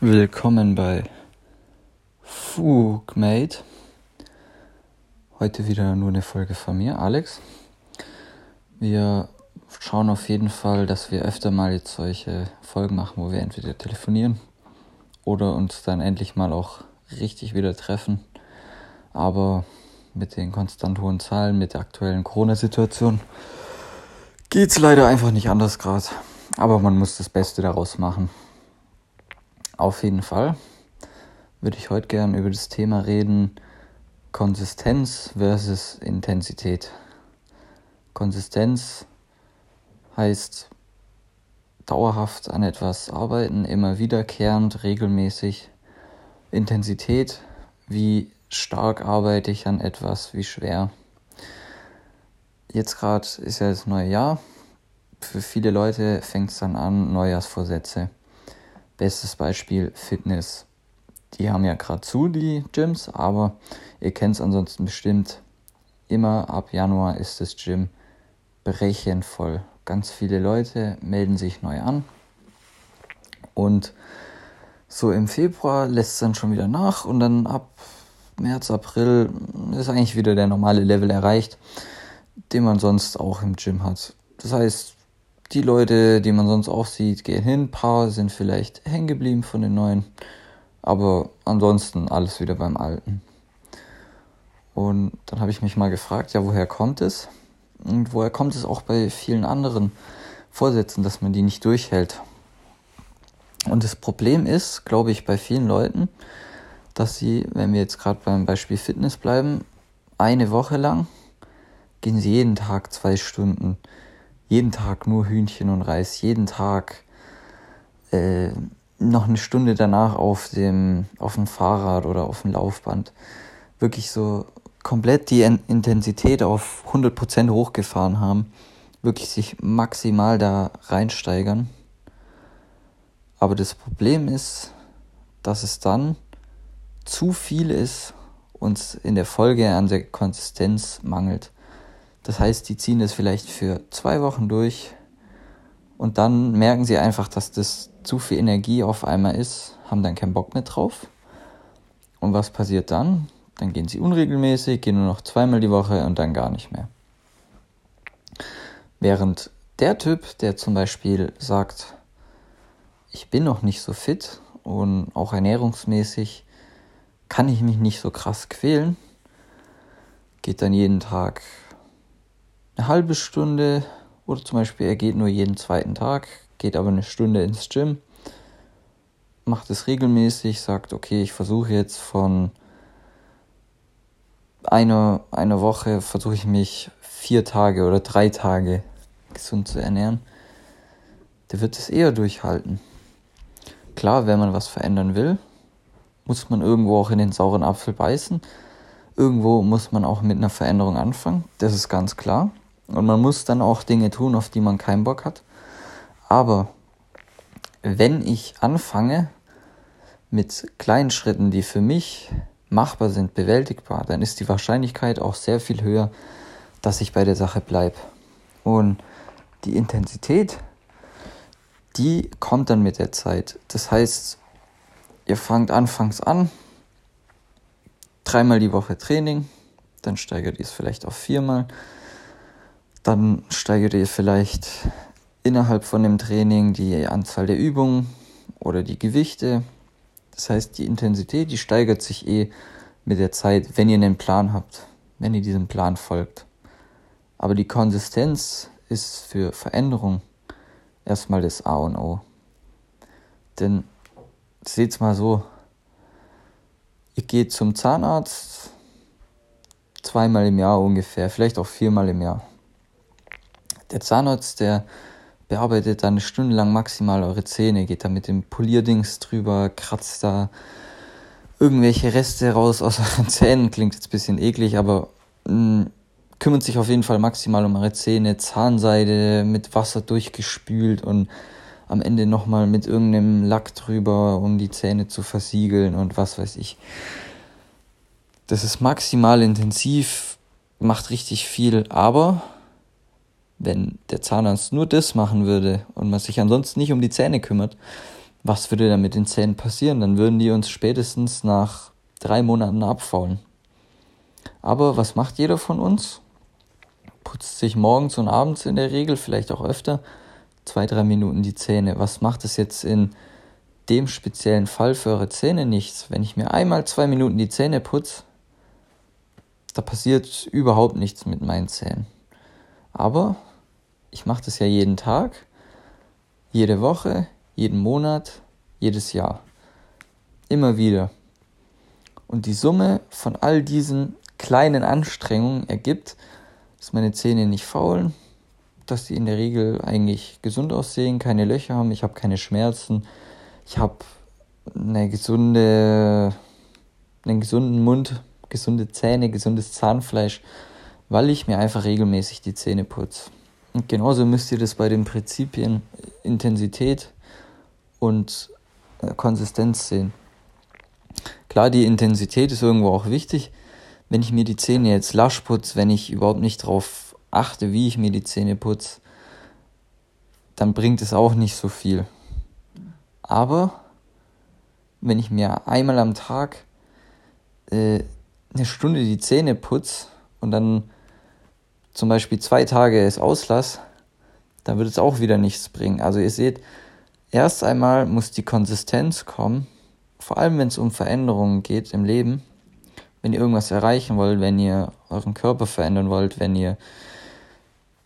Willkommen bei Fugmate. Heute wieder nur eine Folge von mir, Alex. Wir schauen auf jeden Fall, dass wir öfter mal jetzt solche Folgen machen, wo wir entweder telefonieren oder uns dann endlich mal auch richtig wieder treffen. Aber mit den konstant hohen Zahlen, mit der aktuellen Corona-Situation geht es leider einfach nicht anders gerade. Aber man muss das Beste daraus machen. Auf jeden Fall würde ich heute gern über das Thema reden, Konsistenz versus Intensität. Konsistenz heißt dauerhaft an etwas arbeiten, immer wiederkehrend, regelmäßig. Intensität, wie stark arbeite ich an etwas, wie schwer. Jetzt gerade ist ja das neue Jahr. Für viele Leute fängt es dann an, Neujahrsvorsätze. Bestes Beispiel Fitness. Die haben ja gerade zu, die Gyms, aber ihr kennt es ansonsten bestimmt. Immer ab Januar ist das Gym brechend voll. Ganz viele Leute melden sich neu an. Und so im Februar lässt es dann schon wieder nach und dann ab März, April ist eigentlich wieder der normale Level erreicht, den man sonst auch im Gym hat. Das heißt, die Leute, die man sonst auch sieht, gehen hin, ein paar sind vielleicht hängen geblieben von den neuen, aber ansonsten alles wieder beim Alten. Und dann habe ich mich mal gefragt, ja, woher kommt es? Und woher kommt es auch bei vielen anderen Vorsätzen, dass man die nicht durchhält? Und das Problem ist, glaube ich, bei vielen Leuten, dass sie, wenn wir jetzt gerade beim Beispiel Fitness bleiben, eine Woche lang gehen sie jeden Tag zwei Stunden, jeden Tag nur Hühnchen und Reis, jeden Tag äh, noch eine Stunde danach auf dem, auf dem Fahrrad oder auf dem Laufband. Wirklich so komplett die Intensität auf 100% hochgefahren haben. Wirklich sich maximal da reinsteigern. Aber das Problem ist, dass es dann zu viel ist, uns in der Folge an der Konsistenz mangelt. Das heißt, die ziehen es vielleicht für zwei Wochen durch und dann merken sie einfach, dass das zu viel Energie auf einmal ist, haben dann keinen Bock mehr drauf. Und was passiert dann? Dann gehen sie unregelmäßig, gehen nur noch zweimal die Woche und dann gar nicht mehr. Während der Typ, der zum Beispiel sagt, ich bin noch nicht so fit und auch ernährungsmäßig kann ich mich nicht so krass quälen. Geht dann jeden Tag eine halbe Stunde oder zum Beispiel er geht nur jeden zweiten Tag, geht aber eine Stunde ins Gym, macht es regelmäßig, sagt, okay, ich versuche jetzt von einer, einer Woche, versuche ich mich vier Tage oder drei Tage gesund zu ernähren, der wird es eher durchhalten. Klar, wenn man was verändern will, muss man irgendwo auch in den sauren Apfel beißen. Irgendwo muss man auch mit einer Veränderung anfangen. Das ist ganz klar. Und man muss dann auch Dinge tun, auf die man keinen Bock hat. Aber wenn ich anfange mit kleinen Schritten, die für mich machbar sind, bewältigbar, dann ist die Wahrscheinlichkeit auch sehr viel höher, dass ich bei der Sache bleibe. Und die Intensität, die kommt dann mit der Zeit. Das heißt, ihr fangt anfangs an, dreimal die Woche Training, dann steigert ihr es vielleicht auf viermal, dann steigert ihr vielleicht innerhalb von dem Training die Anzahl der Übungen oder die Gewichte. Das heißt, die Intensität, die steigert sich eh mit der Zeit, wenn ihr einen Plan habt, wenn ihr diesem Plan folgt. Aber die Konsistenz ist für Veränderung erstmal das A und O. Denn seht's mal so. Ich gehe zum Zahnarzt zweimal im Jahr ungefähr, vielleicht auch viermal im Jahr. Der Zahnarzt, der bearbeitet dann eine Stunde lang maximal eure Zähne, geht da mit dem Polierdings drüber, kratzt da irgendwelche Reste raus aus euren Zähnen. Klingt jetzt ein bisschen eklig, aber mh, mm, kümmert sich auf jeden Fall maximal um eure Zähne. Zahnseide mit Wasser durchgespült und am Ende nochmal mit irgendeinem Lack drüber, um die Zähne zu versiegeln und was weiß ich. Das ist maximal intensiv, macht richtig viel, aber wenn der Zahnarzt nur das machen würde und man sich ansonsten nicht um die Zähne kümmert, was würde dann mit den Zähnen passieren? Dann würden die uns spätestens nach drei Monaten abfaulen. Aber was macht jeder von uns? Putzt sich morgens und abends in der Regel, vielleicht auch öfter, zwei, drei Minuten die Zähne. Was macht es jetzt in dem speziellen Fall für eure Zähne nichts? Wenn ich mir einmal zwei Minuten die Zähne putze, da passiert überhaupt nichts mit meinen Zähnen. Aber ich mache das ja jeden Tag, jede Woche, jeden Monat, jedes Jahr. Immer wieder. Und die Summe von all diesen kleinen Anstrengungen ergibt, dass meine Zähne nicht faulen, dass sie in der Regel eigentlich gesund aussehen, keine Löcher haben, ich habe keine Schmerzen, ich habe eine gesunde, einen gesunden Mund, gesunde Zähne, gesundes Zahnfleisch, weil ich mir einfach regelmäßig die Zähne putze. Und genauso müsst ihr das bei den Prinzipien Intensität und äh, Konsistenz sehen. Klar, die Intensität ist irgendwo auch wichtig. Wenn ich mir die Zähne jetzt lasch putze, wenn ich überhaupt nicht darauf achte, wie ich mir die Zähne putze, dann bringt es auch nicht so viel. Aber wenn ich mir einmal am Tag äh, eine Stunde die Zähne putze und dann zum Beispiel zwei Tage es auslasse, dann wird es auch wieder nichts bringen. Also ihr seht, erst einmal muss die Konsistenz kommen, vor allem wenn es um Veränderungen geht im Leben. Wenn ihr irgendwas erreichen wollt, wenn ihr euren Körper verändern wollt, wenn ihr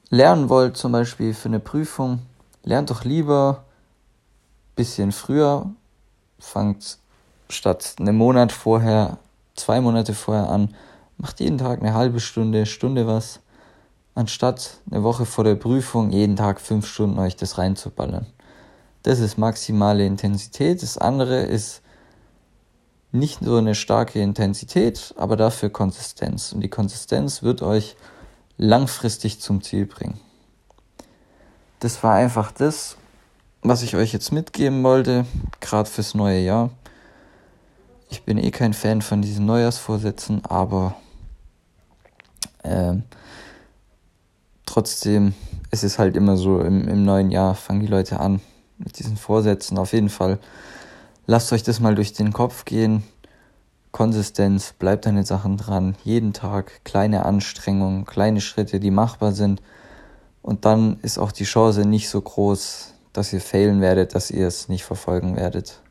lernen wollt, zum Beispiel für eine Prüfung, lernt doch lieber ein bisschen früher, fangt statt einem Monat vorher, zwei Monate vorher an, macht jeden Tag eine halbe Stunde, Stunde was anstatt eine Woche vor der Prüfung jeden Tag fünf Stunden euch das reinzuballern. Das ist maximale Intensität. Das andere ist nicht so eine starke Intensität, aber dafür Konsistenz. Und die Konsistenz wird euch langfristig zum Ziel bringen. Das war einfach das, was ich euch jetzt mitgeben wollte, gerade fürs neue Jahr. Ich bin eh kein Fan von diesen Neujahrsvorsätzen, aber ähm, trotzdem ist es halt immer so, im, im neuen Jahr fangen die Leute an mit diesen Vorsätzen. Auf jeden Fall lasst euch das mal durch den Kopf gehen. Konsistenz, bleibt an den Sachen dran, jeden Tag kleine Anstrengungen, kleine Schritte, die machbar sind. Und dann ist auch die Chance nicht so groß, dass ihr failen werdet, dass ihr es nicht verfolgen werdet.